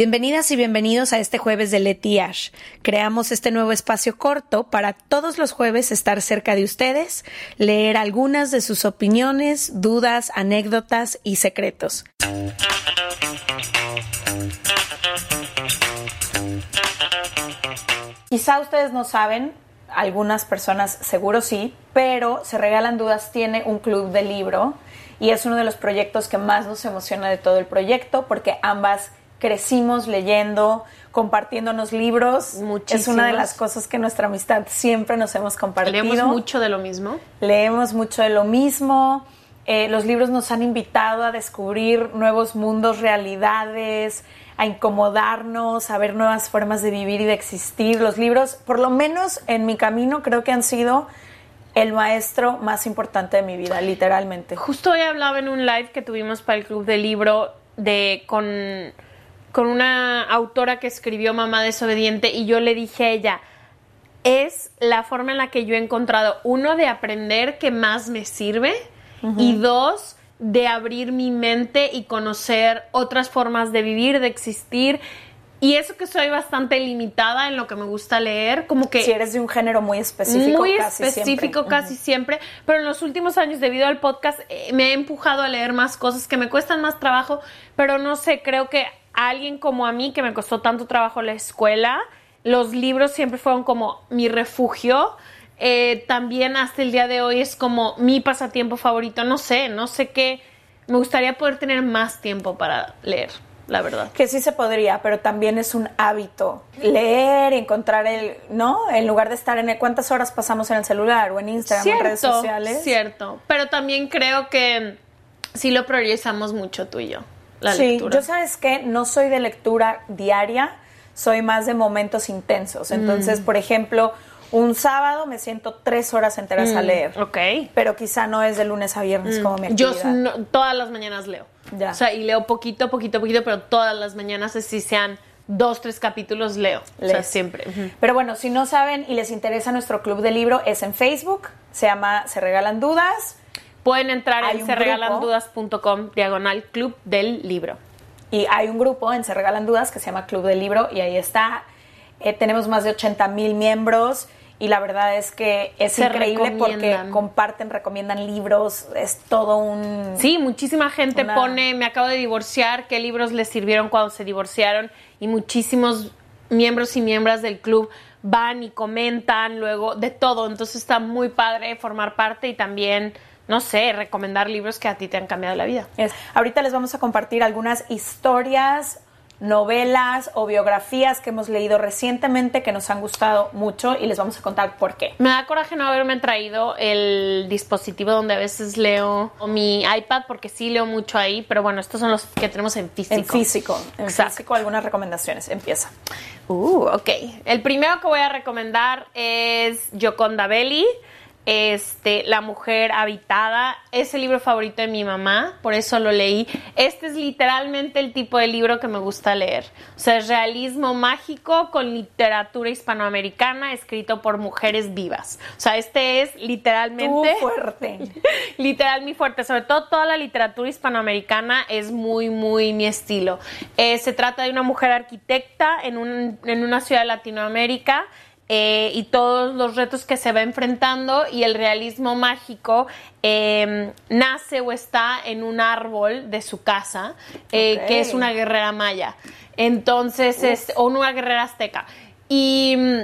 Bienvenidas y bienvenidos a este jueves de Leti. Creamos este nuevo espacio corto para todos los jueves estar cerca de ustedes, leer algunas de sus opiniones, dudas, anécdotas y secretos. Quizá ustedes no saben, algunas personas seguro sí, pero Se Regalan Dudas tiene un club de libro y es uno de los proyectos que más nos emociona de todo el proyecto porque ambas crecimos leyendo, compartiéndonos libros. Es una de las cosas que nuestra amistad siempre nos hemos compartido. ¿Leemos mucho de lo mismo? Leemos mucho de lo mismo. Eh, los libros nos han invitado a descubrir nuevos mundos, realidades, a incomodarnos, a ver nuevas formas de vivir y de existir. Los libros, por lo menos en mi camino, creo que han sido el maestro más importante de mi vida, literalmente. Justo hoy hablaba en un live que tuvimos para el Club del Libro de con con una autora que escribió Mamá desobediente y yo le dije a ella, es la forma en la que yo he encontrado, uno, de aprender que más me sirve y dos, de abrir mi mente y conocer otras formas de vivir, de existir. Y eso que soy bastante limitada en lo que me gusta leer, como que... Si eres de un género muy específico. Muy específico casi siempre, pero en los últimos años debido al podcast eh, me he empujado a leer más cosas que me cuestan más trabajo, pero no sé, creo que alguien como a mí que me costó tanto trabajo la escuela, los libros siempre fueron como mi refugio. Eh, también hasta el día de hoy es como mi pasatiempo favorito. No sé, no sé qué. Me gustaría poder tener más tiempo para leer, la verdad. Que sí se podría, pero también es un hábito. Leer, encontrar el, ¿no? En lugar de estar en el, cuántas horas pasamos en el celular o en Instagram o en redes sociales. Cierto, pero también creo que sí lo priorizamos mucho tú y yo sí, Yo sabes que no soy de lectura diaria, soy más de momentos intensos. Entonces, mm. por ejemplo, un sábado me siento tres horas enteras a mm, leer. Ok. Pero quizá no es de lunes a viernes mm. como mi actividad. Yo todas las mañanas leo. Ya. O sea, y leo poquito, poquito, poquito, pero todas las mañanas, si sean dos, tres capítulos, leo. O sea, siempre. Pero bueno, si no saben y les interesa nuestro club de libro, es en Facebook. Se llama Se Regalan Dudas. Pueden entrar en serregalandudas.com diagonal club del libro. Y hay un grupo en Se Regalan Dudas que se llama Club del Libro y ahí está. Eh, tenemos más de 80 mil miembros y la verdad es que es increíble porque comparten, recomiendan libros, es todo un... Sí, muchísima gente pone, me acabo de divorciar, qué libros les sirvieron cuando se divorciaron y muchísimos miembros y miembros del club van y comentan luego de todo, entonces está muy padre formar parte y también no sé, recomendar libros que a ti te han cambiado la vida. Es, ahorita les vamos a compartir algunas historias, novelas o biografías que hemos leído recientemente que nos han gustado mucho y les vamos a contar por qué. Me da coraje no haberme traído el dispositivo donde a veces leo o mi iPad porque sí leo mucho ahí, pero bueno, estos son los que tenemos en físico. En físico, en físico algunas recomendaciones. Empieza. Uh, ok. El primero que voy a recomendar es Yoconda Belli este, La mujer habitada, es el libro favorito de mi mamá, por eso lo leí. Este es literalmente el tipo de libro que me gusta leer. O sea, es realismo mágico con literatura hispanoamericana escrito por mujeres vivas. O sea, este es literalmente... Muy fuerte. literal, muy fuerte. Sobre todo toda la literatura hispanoamericana es muy, muy mi estilo. Eh, se trata de una mujer arquitecta en, un, en una ciudad de Latinoamérica eh, y todos los retos que se va enfrentando y el realismo mágico em, nace o está en un árbol de su casa, eh, que es una guerrera maya. Entonces, es, o una guerrera azteca. Y mm,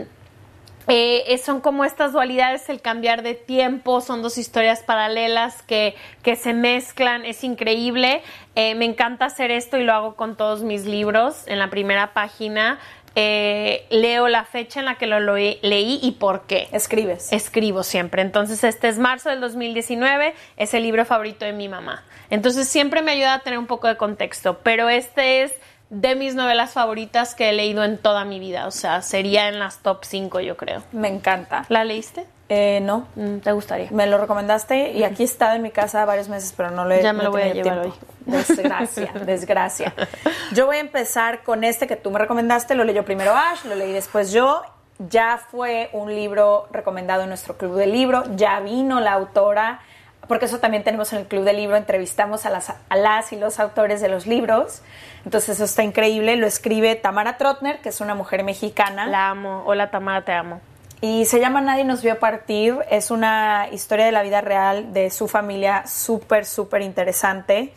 eh, son como estas dualidades, el cambiar de tiempo, son dos historias paralelas que, que se mezclan, es increíble. me encanta hacer esto y lo hago con todos mis libros. En la primera página eh, leo la fecha en la que lo, leí y por qué. Escribes. Escribo siempre. Entonces, este es marzo del 2019, es el libro favorito de mi mamá. Entonces, siempre me ayuda a tener un poco de contexto, pero este es de mis novelas favoritas que he leído en toda mi vida. O sea, sería en las top 5, yo creo. Me encanta. ¿La leíste? Eh, no. Mm, ¿Te gustaría? Me lo recomendaste y aquí está en mi casa varios meses, pero no le Ya me lo voy a llevar hoy. Desgracia, desgracia. Yo voy a empezar con este que tú me recomendaste, lo leyó primero Ash, lo leí después yo. Ya fue un libro recomendado en nuestro club de libro, ya vino la autora porque eso también tenemos en el Club del Libro, entrevistamos a las, a las y los autores de los libros, entonces eso está increíble, lo escribe Tamara Trotner, que es una mujer mexicana. La amo, hola Tamara, te amo. Y se llama Nadie nos vio partir, es una historia de la vida real de su familia súper, súper interesante.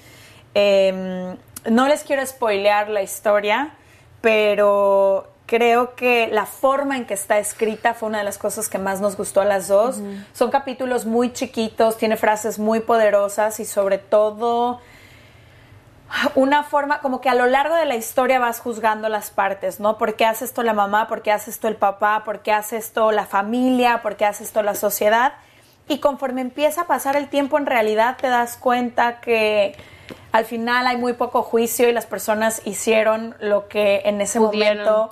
Em, no les quiero spoilear la historia, pero creo que la forma en que está escrita fue una de las cosas que más nos gustó a las dos. Son capítulos muy chiquitos, tiene frases muy poderosas y sobre todo una forma, como que a lo largo de la historia vas juzgando las partes, ¿no? ¿Por qué hace esto la mamá? ¿Por qué hace esto el papá? ¿Por qué hace esto la familia? ¿Por qué hace esto la sociedad? Y conforme empieza a pasar el tiempo, en realidad te das cuenta que al final hay muy poco juicio y las personas hicieron lo que en ese momento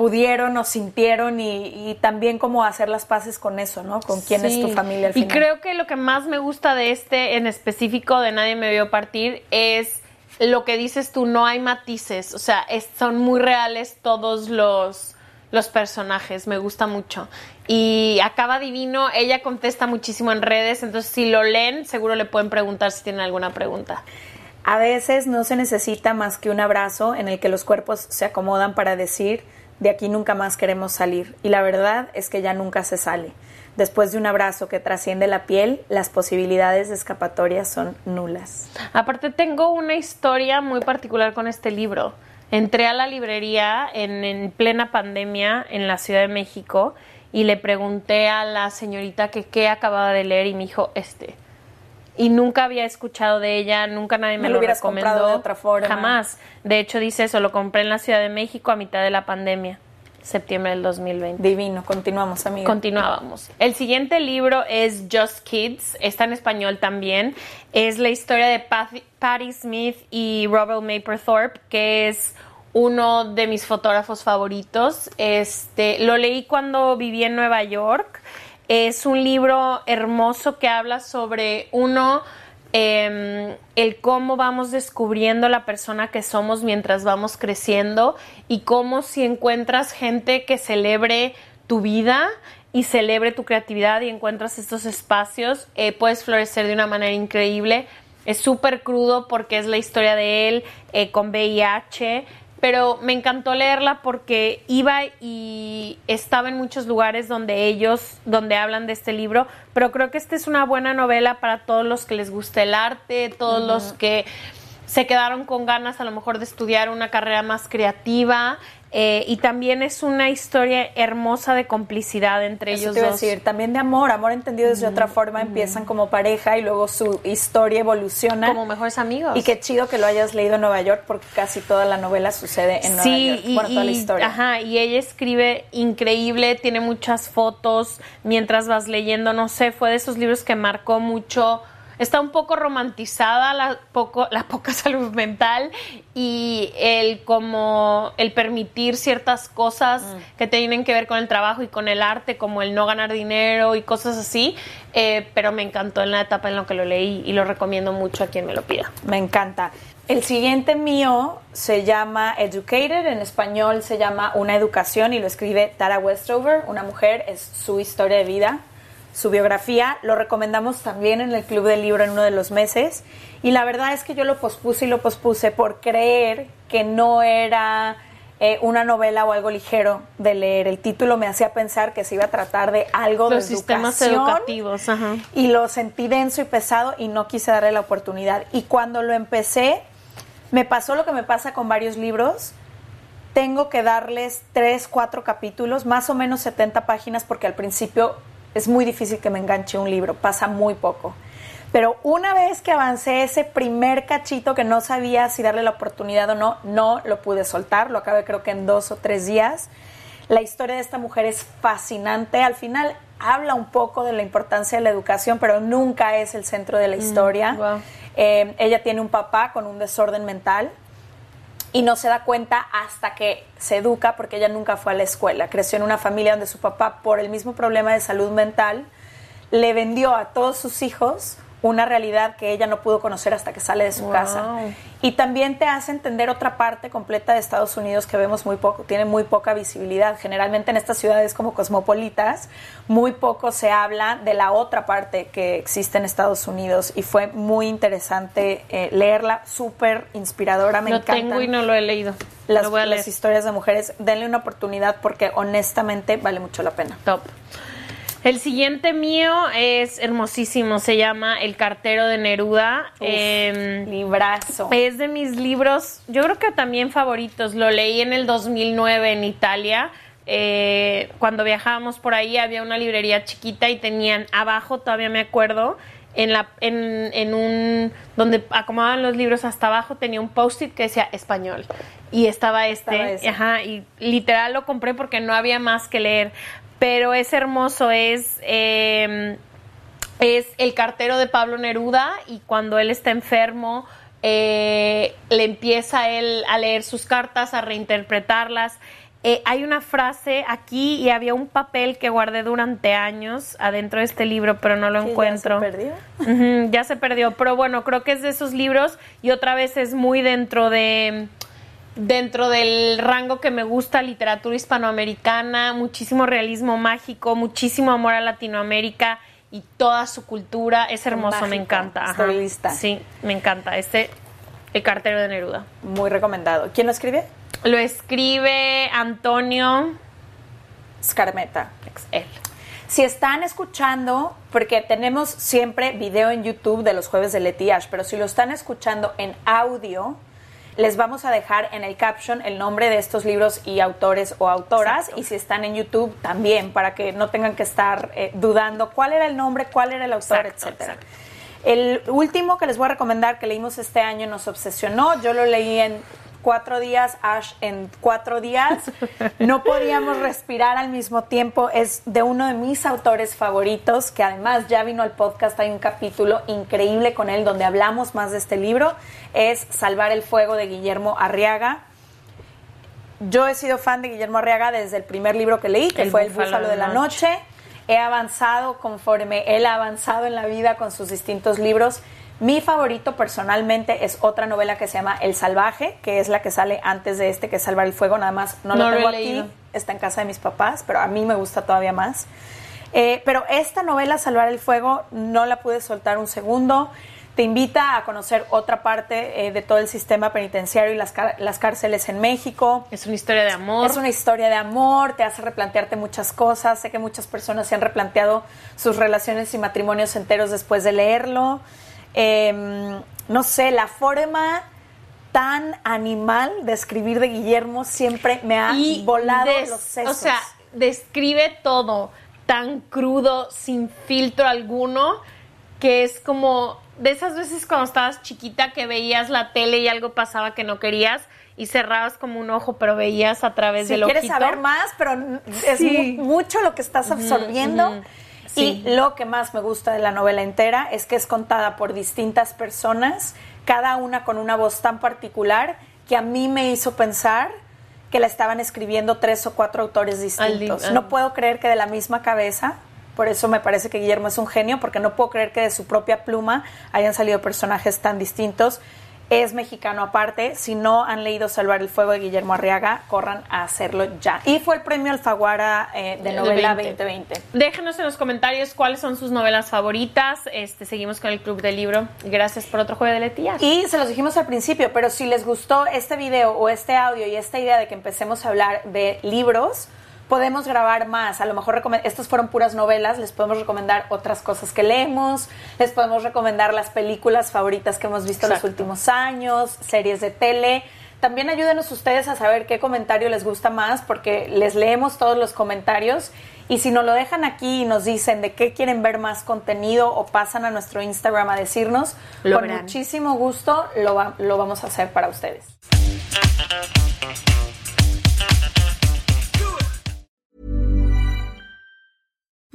pudieron o sintieron y, también como hacer las paces con eso, ¿no? Con quién es tu familia al final. Y creo que lo que más me gusta de este en específico de Nadie me vio partir es lo que dices tú, no hay matices, o sea, son muy reales todos los los personajes, me gusta mucho. Y acaba divino, ella contesta muchísimo en redes, entonces si lo leen, seguro le pueden preguntar si tienen alguna pregunta. A veces no se necesita más que un abrazo en el que los cuerpos se acomodan para decir, de aquí nunca más queremos salir. Y la verdad es que ya nunca se sale. Después de un abrazo que trasciende la piel, las posibilidades de escapatoria son nulas. Aparte tengo una historia muy particular con este libro. Entré a la librería en, plena pandemia en la Ciudad de México y le pregunté a la señorita que qué acababa de leer y me dijo este. Y nunca había escuchado de ella, nunca nadie me, lo, recomendó. de otra forma. Jamás. De hecho dice eso, lo compré en la Ciudad de México a mitad de la pandemia septiembre del 2020. Divino, continuamos, amigo. Continuábamos. El siguiente libro es Just Kids, está en español también. Es la historia de Patty, Smith y Robert Mapplethorpe, que es uno de mis fotógrafos favoritos. Este, lo leí cuando viví en Nueva York. Es un libro hermoso que habla sobre uno Em, el cómo vamos descubriendo la persona que somos mientras vamos creciendo y cómo si encuentras gente que celebre tu vida y celebre tu creatividad y encuentras estos espacios, eh, puedes florecer de una manera increíble. Es súper crudo porque es la historia de él eh, con VIH, pero me encantó leerla porque iba y estaba en muchos lugares donde ellos, donde hablan de este libro, pero creo que esta es una buena novela para todos los que les gusta el arte, todos los que se quedaron con ganas a lo mejor de estudiar una carrera más creativa eh, y también es una historia hermosa de complicidad entre ellos te dos. decir, también de amor, amor entendido desde otra forma, empiezan como pareja y luego su historia evoluciona. Como mejores amigos. Y qué chido que lo hayas leído en Nueva York porque casi toda la novela sucede en Nueva York. Sí, toda la historia. Ajá, y ella escribe increíble, tiene muchas fotos mientras vas leyendo, no sé, fue de esos libros que marcó mucho está un poco romantizada la, poco, la poca salud mental y el como el permitir ciertas cosas mm. que tienen que ver con el trabajo y con el arte, como el no ganar dinero y cosas así, eh, pero me encantó en la etapa en la que lo leí y lo recomiendo mucho a quien me lo pida. Me encanta. El siguiente mío se llama Educated, en español se llama Una Educación y lo escribe Tara Westover, una mujer, es su historia de vida su biografía. Lo recomendamos también en el Club del Libro en uno de los meses. Y la verdad es que yo lo pospuse y lo pospuse por creer que no era eh, una novela o algo ligero de leer. El título me hacía pensar que se iba a tratar de algo los de sistemas educativos. Y lo sentí denso y pesado y no quise darle la oportunidad. Y cuando lo empecé, me pasó lo que me pasa con varios libros. Tengo que darles tres, cuatro capítulos, más o menos 70 páginas, porque al principio es muy difícil que me enganche un libro, pasa muy poco. Pero una vez que avancé ese primer cachito que no sabía si darle la oportunidad o no, no lo pude soltar, lo acabé creo que en dos o tres días. La historia de esta mujer es fascinante. Al final habla un poco de la importancia de la educación, pero nunca es el centro de la mm, historia. Eh, ella tiene un papá con un desorden mental y no se da cuenta hasta que se educa porque ella nunca fue a la escuela. Creció en una familia donde su papá, por el mismo problema de salud mental, le vendió a todos sus hijos una realidad que ella no pudo conocer hasta que sale de su casa. Y también te hace entender otra parte completa de Estados Unidos que vemos muy poco, tiene muy poca visibilidad. Generalmente en estas ciudades como cosmopolitas, muy poco se habla de la otra parte que existe en Estados Unidos y fue muy interesante eh, leerla, súper inspiradora, me lo tengo y no lo he leído. Las, lo voy a leer. las historias de mujeres, denle una oportunidad porque honestamente vale mucho la pena. Top. El siguiente mío es hermosísimo, se llama El cartero de Neruda. eh, librazo. Es de mis libros, yo creo que también favoritos. Lo leí en el 2009 en Italia. Eh, cuando viajábamos por ahí había una librería chiquita y tenían abajo, todavía me acuerdo, en, la, en, en un donde acomodaban los libros hasta abajo tenía un post-it que decía español y estaba este, estaba ajá, y literal lo compré porque no había más que leer pero es hermoso, es, eh, es el cartero de Pablo Neruda y cuando él está enfermo, eh, le empieza él a leer sus cartas, a reinterpretarlas. Eh, hay una frase aquí y había un papel que guardé durante años adentro de este libro, pero no lo encuentro. ¿Ya se perdió? ya se perdió, pero bueno, creo que es de esos libros y otra vez es muy dentro de dentro del rango que me gusta, literatura hispanoamericana, muchísimo realismo mágico, muchísimo amor a Latinoamérica y toda su cultura. Es hermoso, me encanta. Sí, me encanta. Este, El cartero de Neruda. Muy recomendado. ¿Quién lo escribe? Lo escribe Antonio Scarmeta. Él. Si están escuchando, porque tenemos siempre video en YouTube de los jueves de Letiash, pero si lo están escuchando en audio, les vamos a dejar en el caption el nombre de estos libros y autores o autoras. Y si están en YouTube, también, para que no tengan que estar eh, dudando cuál era el nombre, cuál era el autor, etcétera. El último que les voy a recomendar que leímos este año nos obsesionó. Yo lo leí en cuatro días, Ash en cuatro días. No podíamos respirar al mismo tiempo. Es de uno de mis autores favoritos, que además ya vino al podcast. Hay un capítulo increíble con él donde hablamos más de este libro. Es Salvar el Fuego de Guillermo Arriaga. Yo he sido fan de Guillermo Arriaga desde el primer libro que leí, que fue El Búfalo de la Noche. He avanzado conforme él ha avanzado en la vida con sus distintos libros mi favorito personalmente es otra novela que se llama El Salvaje, que es la que sale antes de este, que es Salvar el Fuego, nada más no, lo tengo aquí, está en casa de mis papás, pero a mí me gusta todavía más. Eh, pero esta novela, Salvar el Fuego, no la pude soltar un segundo. Te invita a conocer otra parte eh, de todo el sistema penitenciario y las, las cárceles en México. Es una historia de amor. Es una historia de amor, te hace replantearte muchas cosas. Sé que muchas personas se han replanteado sus relaciones y matrimonios enteros después de leerlo. Em, no sé, la forma tan animal de escribir de Guillermo siempre me ha volado los sesos. O sea, describe todo tan crudo, sin filtro alguno, que es como de esas veces cuando estabas chiquita que veías la tele y algo pasaba que no querías y cerrabas como un ojo, pero veías a través del ojito. quieres saber más, pero es mucho lo que estás absorbiendo. Y lo que más me gusta de la novela entera es que es contada por distintas personas, cada una con una voz tan particular que a mí me hizo pensar que la estaban escribiendo tres o cuatro autores distintos. No puedo creer que de la misma cabeza, por eso me parece que Guillermo es un genio, porque no puedo creer que de su propia pluma hayan salido personajes tan distintos es mexicano aparte. Si no han leído Salvar el Fuego de Guillermo Arriaga, corran a hacerlo ya. Y fue el premio Alfaguara eh, de novela 2020. Déjenos en los comentarios cuáles son sus novelas favoritas. Este, seguimos con el Club del Libro. Gracias por otro juego de letillas. Y se los dijimos al principio, pero si les gustó este video o este audio y esta idea de que empecemos a hablar de libros, podemos grabar más. A lo mejor estas fueron puras novelas, les podemos recomendar otras cosas que leemos, les podemos recomendar las películas favoritas que hemos visto en los últimos años, series de tele. También ayúdenos ustedes a saber qué comentario les gusta más, porque les leemos todos los comentarios. Y si nos lo dejan aquí y nos dicen de qué quieren ver más contenido o pasan a nuestro Instagram a decirnos, con muchísimo gusto lo, lo vamos a hacer para ustedes.